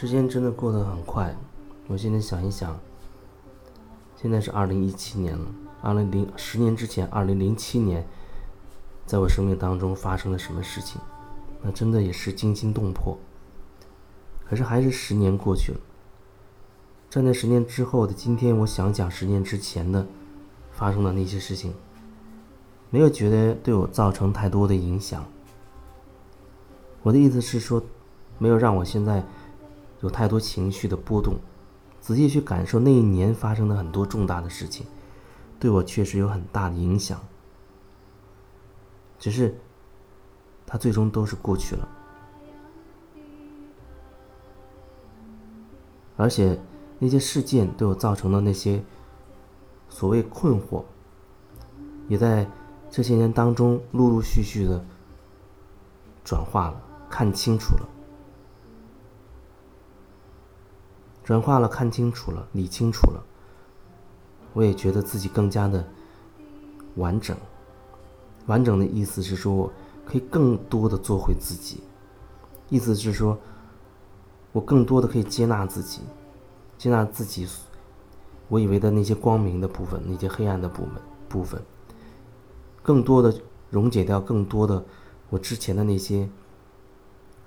时间真的过得很快。我现在想一想，现在是二零一七年了。二零零十年之前，二零零七年，在我生命当中发生了什么事情？那真的也是惊心动魄。可是还是十年过去了。站在十年之后的今天，我想讲十年之前的发生的那些事情，没有觉得对我造成太多的影响。我的意思是说，没有让我现在有太多情绪的波动。仔细去感受那一年发生的很多重大的事情，对我确实有很大的影响。只是，它最终都是过去了。而且，那些事件对我造成的那些所谓困惑，也在这些年当中陆陆续续的转化了，看清楚了。转化了，看清楚了，理清楚了，我也觉得自己更加的完整。完整的意思是说，我可以更多的做回自己。意思是说，我更多的可以接纳自己，接纳自己我以为的那些光明的部分，那些黑暗的部分部分，更多的溶解掉更多的我之前的那些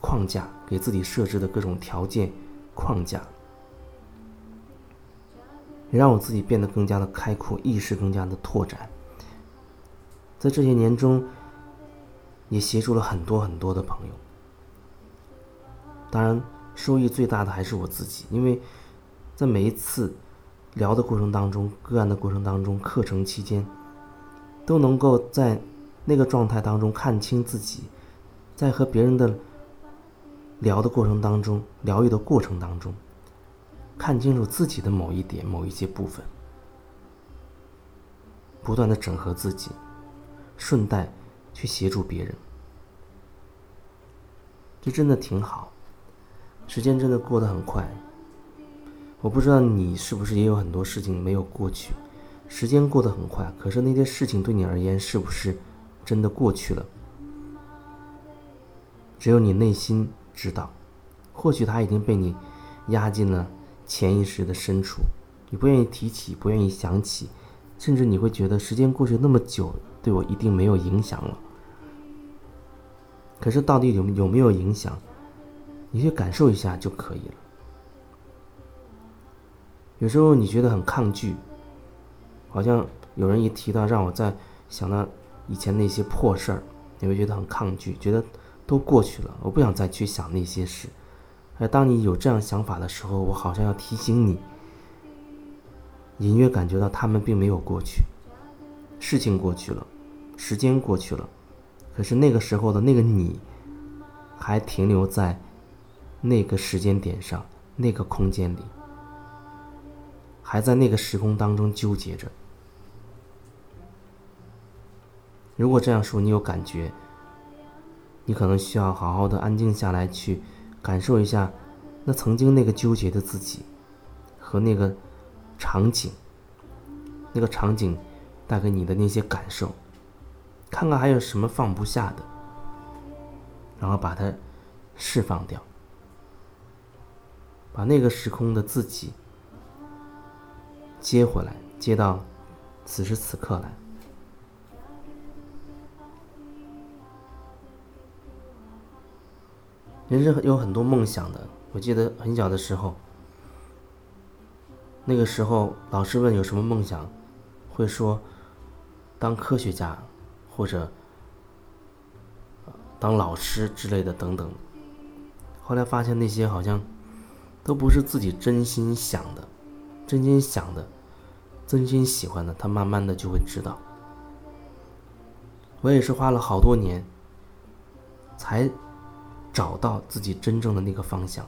框架，给自己设置的各种条件框架。也让我自己变得更加的开阔，意识更加的拓展。在这些年中，也协助了很多很多的朋友。当然，收益最大的还是我自己，因为在每一次聊的过程当中、个案的过程当中、课程期间，都能够在那个状态当中看清自己，在和别人的聊的过程当中、疗愈的过程当中。看清楚自己的某一点、某一些部分，不断的整合自己，顺带去协助别人，这真的挺好。时间真的过得很快，我不知道你是不是也有很多事情没有过去。时间过得很快，可是那些事情对你而言是不是真的过去了？只有你内心知道，或许它已经被你压进了。潜意识的深处，你不愿意提起，不愿意想起，甚至你会觉得时间过去那么久，对我一定没有影响了。可是到底有有没有影响？你去感受一下就可以了。有时候你觉得很抗拒，好像有人一提到让我再想到以前那些破事儿，你会觉得很抗拒，觉得都过去了，我不想再去想那些事。而当你有这样想法的时候，我好像要提醒你，隐约感觉到他们并没有过去，事情过去了，时间过去了，可是那个时候的那个你，还停留在那个时间点上，那个空间里，还在那个时空当中纠结着。如果这样说你有感觉，你可能需要好好的安静下来去。感受一下，那曾经那个纠结的自己，和那个场景，那个场景带给你的那些感受，看看还有什么放不下的，然后把它释放掉，把那个时空的自己接回来，接到此时此刻来。人是有很多梦想的。我记得很小的时候，那个时候老师问有什么梦想，会说当科学家或者当老师之类的等等。后来发现那些好像都不是自己真心想的、真心想的、真心喜欢的。他慢慢的就会知道。我也是花了好多年才。找到自己真正的那个方向。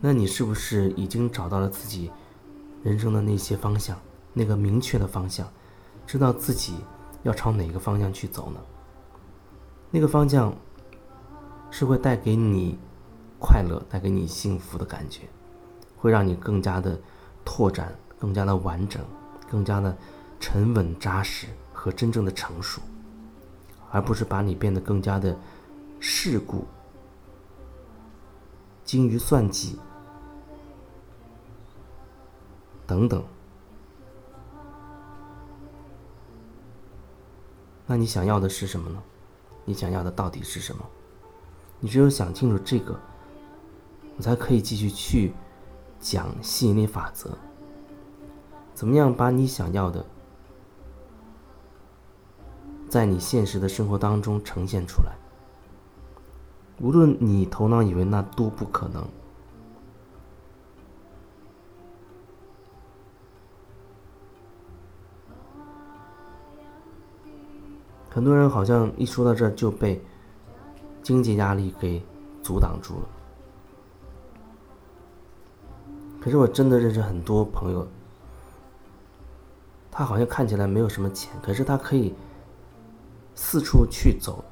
那你是不是已经找到了自己人生的那些方向，那个明确的方向，知道自己要朝哪个方向去走呢？那个方向是会带给你快乐、带给你幸福的感觉，会让你更加的拓展。更加的完整，更加的沉稳扎实，和真正的成熟，而不是把你变得更加的世故、精于算计等等。那你想要的是什么呢？你想要的到底是什么？你只有想清楚这个，我才可以继续去讲吸引力法则。怎么样把你想要的，在你现实的生活当中呈现出来？无论你头脑以为那多不可能。很多人好像一说到这就被经济压力给阻挡住了。可是我真的认识很多朋友，他好像看起来没有什么钱，可是他可以四处去走，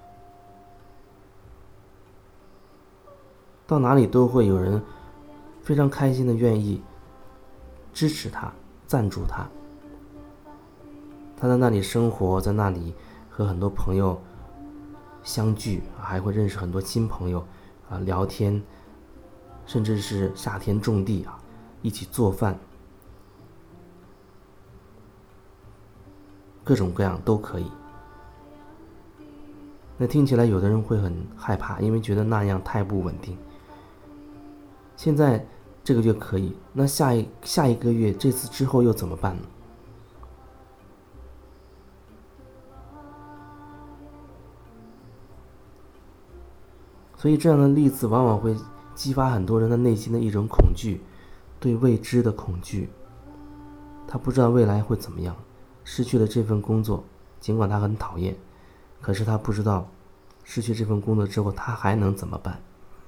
到哪里都会有人非常开心的愿意支持他、赞助他。他在那里生活，在那里。和很多朋友相聚，还会认识很多新朋友，啊，聊天，甚至是夏天种地啊，一起做饭，各种各样都可以。那听起来有的人会很害怕，因为觉得那样太不稳定。现在这个月可以，那下一下一个月这次之后又怎么办呢？所以，这样的例子往往会激发很多人的内心的一种恐惧，对未知的恐惧。他不知道未来会怎么样，失去了这份工作，尽管他很讨厌，可是他不知道，失去这份工作之后他还能怎么办，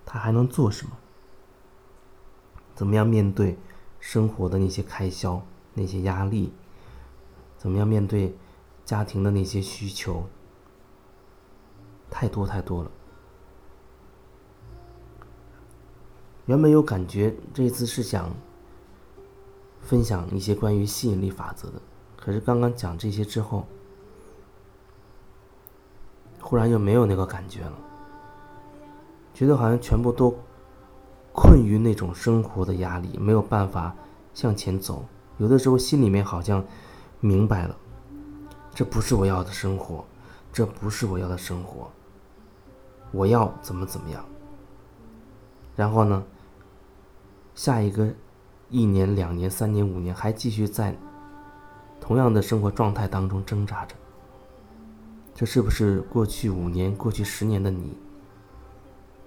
他还能做什么？怎么样面对生活的那些开销、那些压力？怎么样面对家庭的那些需求？太多太多了。原本有感觉，这次是想分享一些关于吸引力法则的，可是刚刚讲这些之后，忽然又没有那个感觉了，觉得好像全部都困于那种生活的压力，没有办法向前走。有的时候心里面好像明白了，这不是我要的生活，这不是我要的生活，我要怎么怎么样。然后呢？下一个一年、两年、三年、五年，还继续在同样的生活状态当中挣扎着。这是不是过去五年、过去十年的你？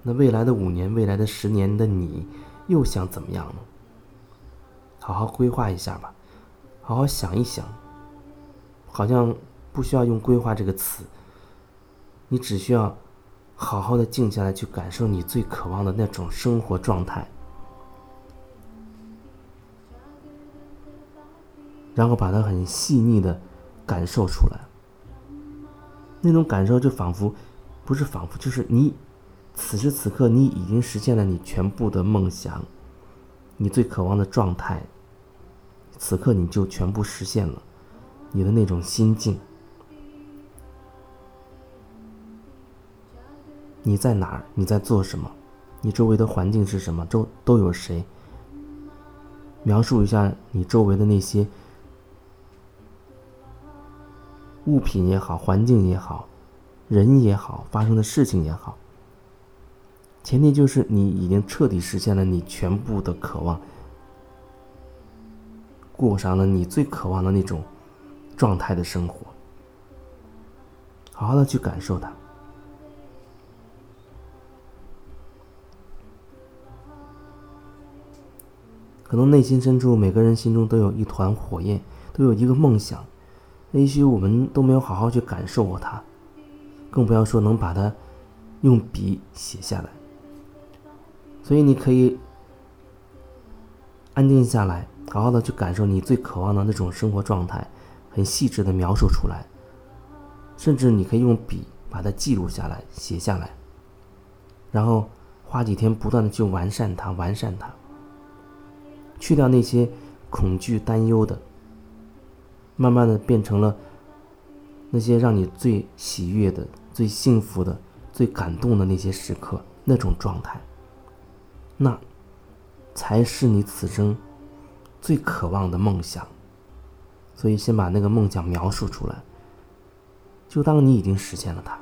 那未来的五年、未来的十年的你，又想怎么样呢？好好规划一下吧，好好想一想。好像不需要用“规划”这个词，你只需要好好的静下来，去感受你最渴望的那种生活状态。然后把它很细腻的感受出来，那种感受就仿佛，不是仿佛，就是你此时此刻你已经实现了你全部的梦想，你最渴望的状态，此刻你就全部实现了，你的那种心境，你在哪儿？你在做什么？你周围的环境是什么？周都有谁？描述一下你周围的那些。物品也好，环境也好，人也好，发生的事情也好，前提就是你已经彻底实现了你全部的渴望，过上了你最渴望的那种状态的生活，好好的去感受它。可能内心深处，每个人心中都有一团火焰，都有一个梦想。也许我们都没有好好去感受过它，更不要说能把它用笔写下来。所以你可以安静下来，好好的去感受你最渴望的那种生活状态，很细致的描述出来。甚至你可以用笔把它记录下来、写下来，然后花几天不断的去完善它、完善它，去掉那些恐惧、担忧的。慢慢的变成了那些让你最喜悦的、最幸福的、最感动的那些时刻，那种状态，那才是你此生最渴望的梦想。所以，先把那个梦想描述出来，就当你已经实现了它。